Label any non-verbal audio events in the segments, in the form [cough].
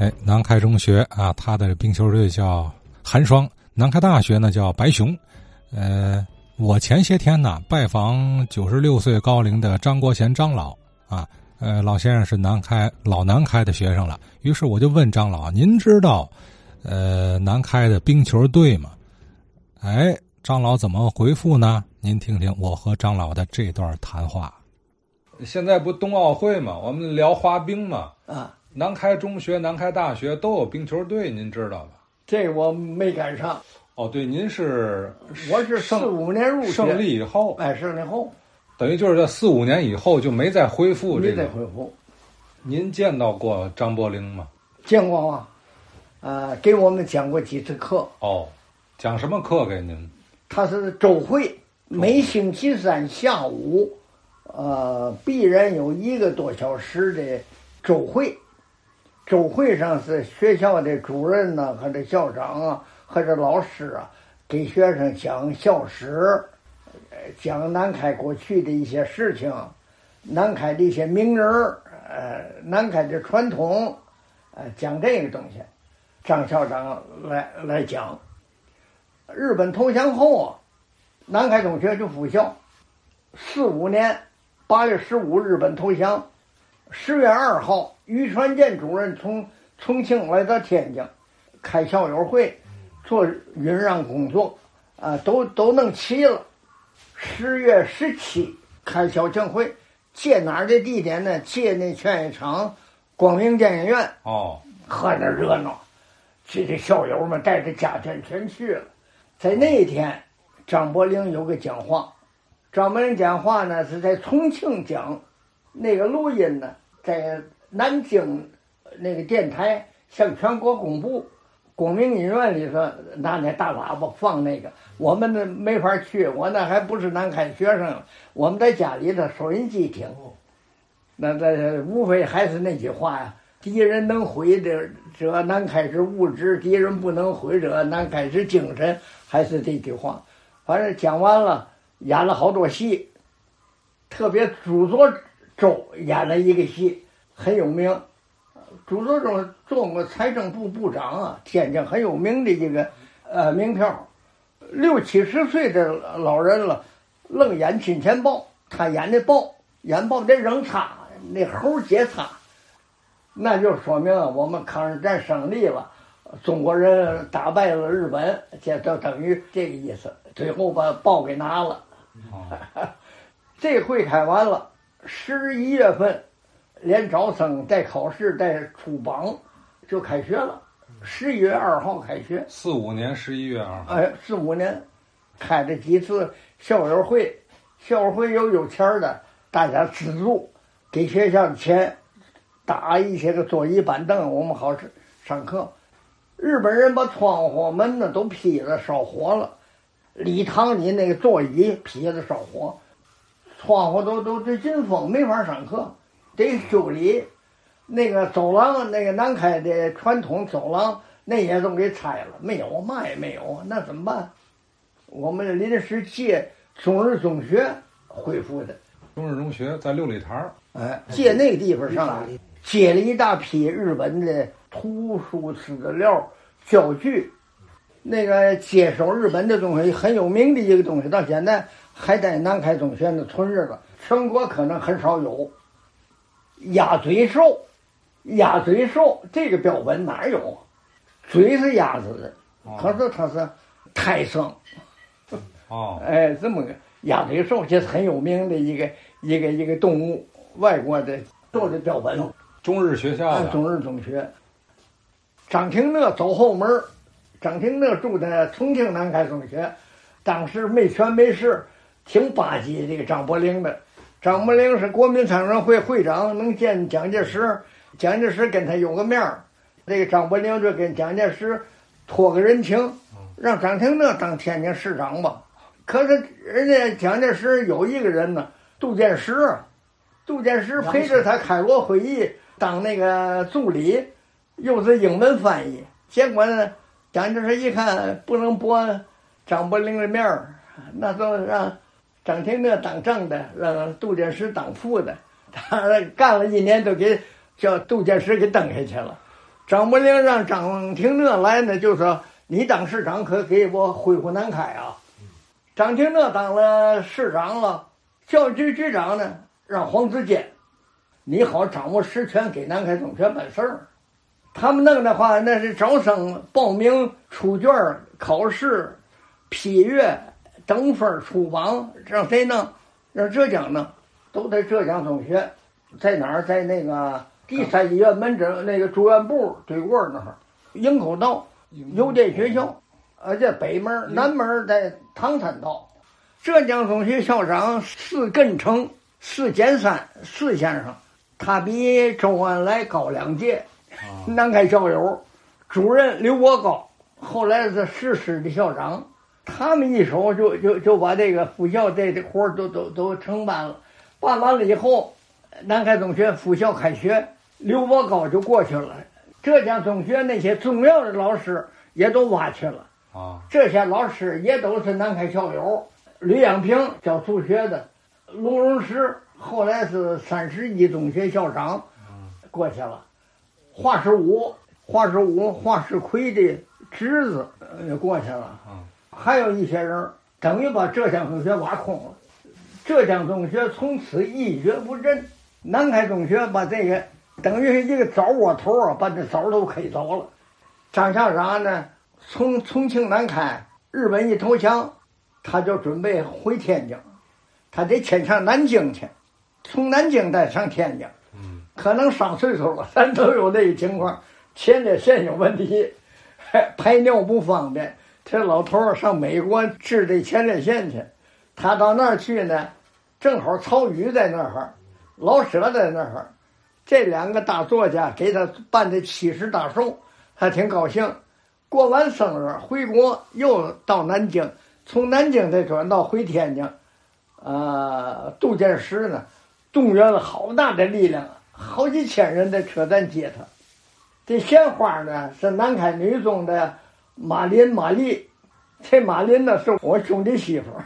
哎，南开中学啊，他的冰球队叫寒霜；南开大学呢叫白熊。呃，我前些天呢拜访九十六岁高龄的张国贤张老啊，呃，老先生是南开老南开的学生了。于是我就问张老：“您知道呃南开的冰球队吗？”哎，张老怎么回复呢？您听听我和张老的这段谈话。现在不冬奥会嘛，我们聊滑冰嘛。啊，南开中学、南开大学都有冰球队，您知道吧？这我没赶上。哦，对，您是我是四五年入学，胜利以后，哎，胜利后，等于就是在四五年以后就没再恢复这没再个。恢复。您见到过张伯苓吗？见过啊，啊，给我们讲过几次课。哦，讲什么课给您？他是周会，每星期三下午，呃，必然有一个多小时的周会。周会上是学校的主任呐、或者校长啊，或者老师啊，给学生讲校史，讲南开过去的一些事情，南开的一些名人，呃，南开的传统，呃，讲这个东西。张校长来来讲。日本投降后啊，南开中学就复校。四五年八月十五，日本投降。十月二号，于传健主任从重庆来到天津，开校友会，做酝酿工作，啊，都都弄齐了。十月十七开校庆会，借哪儿的地点呢？借那劝业场光明电影院。哦，喝，那热闹，这些校友们带着家眷全去了。在那一天，张伯苓有个讲话，张伯苓讲话呢是在重庆讲，那个录音呢在南京那个电台向全国公布。光明影院里头拿那大喇叭放那个，我们那没法去，我那还不是南开学生，我们在家里头收音机听。那那无非还是那句话呀，敌人能毁这这南开是物质，敌人不能毁者南开是精神，还是这句话。反正讲完了，演了好多戏，特别朱作周演了一个戏很有名。朱德中做过财政部部长啊，天津很有名的一个呃名票，六七十岁的老人了，愣演金钱豹，他演的豹，演豹得扔叉，那猴接叉，那就说明啊我们抗日战胜利了，中国人打败了日本，这就等于这个意思。最后把豹给拿了。哦，[laughs] 这会开完了，十一月份，连招生带考试带出榜，就开学了。十一月二号开学，四五年十一月二号。哎，四五年，开了几次校友会，校友会有有钱的，大家资助，给学校的钱，打一些个桌椅板凳，我们好上上课。日本人把窗户门呢都劈了，烧火了，礼堂里那个座椅劈了烧火，窗户都都都进风，没法上课，得修理。那个走廊，那个南开的传统走廊，那也都给拆了，没有嘛也没有，那怎么办？我们临时借中日中学恢复的，中日中学在六里台儿哎，借那个地方上接了一大批日本的图书资料、教具，那个接收日本的东西很有名的一个东西，到现在还在南开中学那存着了，全国可能很少有。鸭嘴兽，鸭嘴兽这个标本哪有啊？嘴是鸭子的，可是它是胎生，哦，哎，这么个鸭嘴兽，这是很有名的一个一个一个动物，外国的做的标本。中日学校。中日中学。张廷乐走后门张廷乐住在重庆南开中学，当时没权没势，挺巴结这个张伯苓的。张伯苓是国民参政会会长，能见蒋介石，蒋介石跟他有个面儿，这个张伯苓就跟蒋介石托个人情，让张廷乐当天津市长吧。可是人家蒋介石有一个人呢，杜建时啊，杜建时陪着他开罗会议，当那个助理，又是英文翻译。结果呢，蒋介石一看不能驳张伯苓的面儿，那就让张廷乐当正的，让杜建时当副的。他 [laughs] 干了一年，就给叫杜建时给蹬下去了。张伯苓让张廷乐来呢，就说你当市长可给我恢复南开啊。张廷乐当了市长了，教育局局长呢让黄子坚，你好掌握实权，给南开中学办事儿。他们弄的话，那是招生、报名、出卷、考试、批阅、登分、出榜，让谁弄？让浙江弄，都在浙江中学，在哪儿？在那个第三医院门诊那个住院部对过那儿，营口道邮电学校，而且北门、南门在唐山道。浙江中学校长史根成、史建山、史先生，他比周恩来高两届。[laughs] 南开校友，主任刘国高，后来是市师的校长，他们一手就就就把这个复校这这活都都都承办了。办完了以后，南开中学复校开学，刘伯高就过去了。浙江中学那些重要的老师也都挖去了。啊，这些老师也都是南开校友。吕养平教数学的，龙荣石后来是三十一中学校长，过去了。华世武，华世武，华世奎的侄子也过去了。还有一些人等于把浙江中学挖空了。浙江中学从此一蹶不振。南开中学把这个等于是一个枣窝头啊，把这枣都 K 走了。张校长呢，从重庆南开，日本一投降，他就准备回天津，他得先上南京去，从南京再上天津。可能上岁数了，咱都有这个情况，前列腺有问题，[laughs] 排尿不方便。这老头儿上美国治这前列腺去，他到那儿去呢，正好曹禺在那儿，老舍在那儿，这两个大作家给他办的七十大寿，他挺高兴。过完生日回国，又到南京，从南京再转到回天津，呃，杜建时呢，动员了好大的力量。好几千人在车站接他，这鲜花呢是南开女中的马林马丽，这马林呢是我兄弟媳妇儿，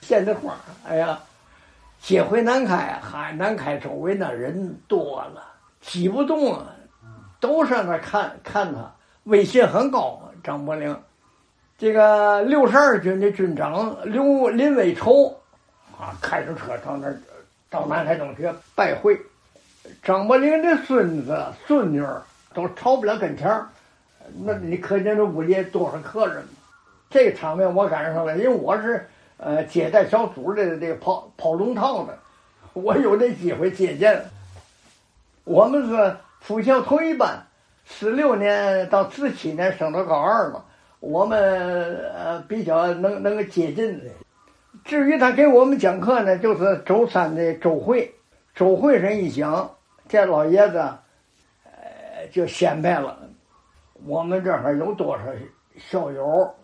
献的花，哎呀，接回南开，海，南开周围那人多了，挤不动啊，都上那看看他，威信很高。张伯苓，这个六十二军的军长刘林伟筹，啊，开着车到那，到南开中学拜会。张伯苓的孙子孙女都吵不了跟前儿，那你可见这屋里多少客人？这个场面我赶上了，因为我是呃接待小组的这个跑跑龙套的，我有这机会接见。我们是复校同一班，十六年到十七年升到高二了，我们呃比较能能够接近的。至于他给我们讲课呢，就是周三的周会，周会上一讲。这老爷子，呃，就显摆了。我们这儿有多少校友？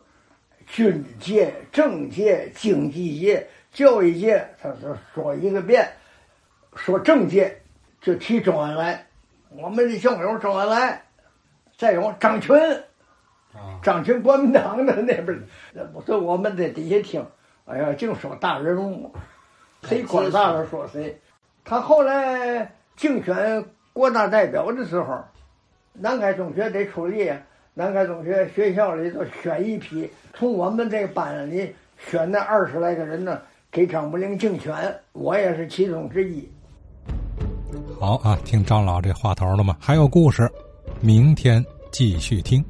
军界、政界、经济界、教育界，他是说一个遍。说政界，就提周恩来。我们的校友周恩来，再有张群，张群国民党的那边，不是我们在底下听。哎呀，净说大人物，谁管大了说谁。他后来。竞选国大代表的时候，南开中学得出力。南开中学学校里头选一批，从我们这班里选那二十来个人呢，给张伯苓竞选，我也是其中之一。好啊，听张老这话头了吗？还有故事，明天继续听。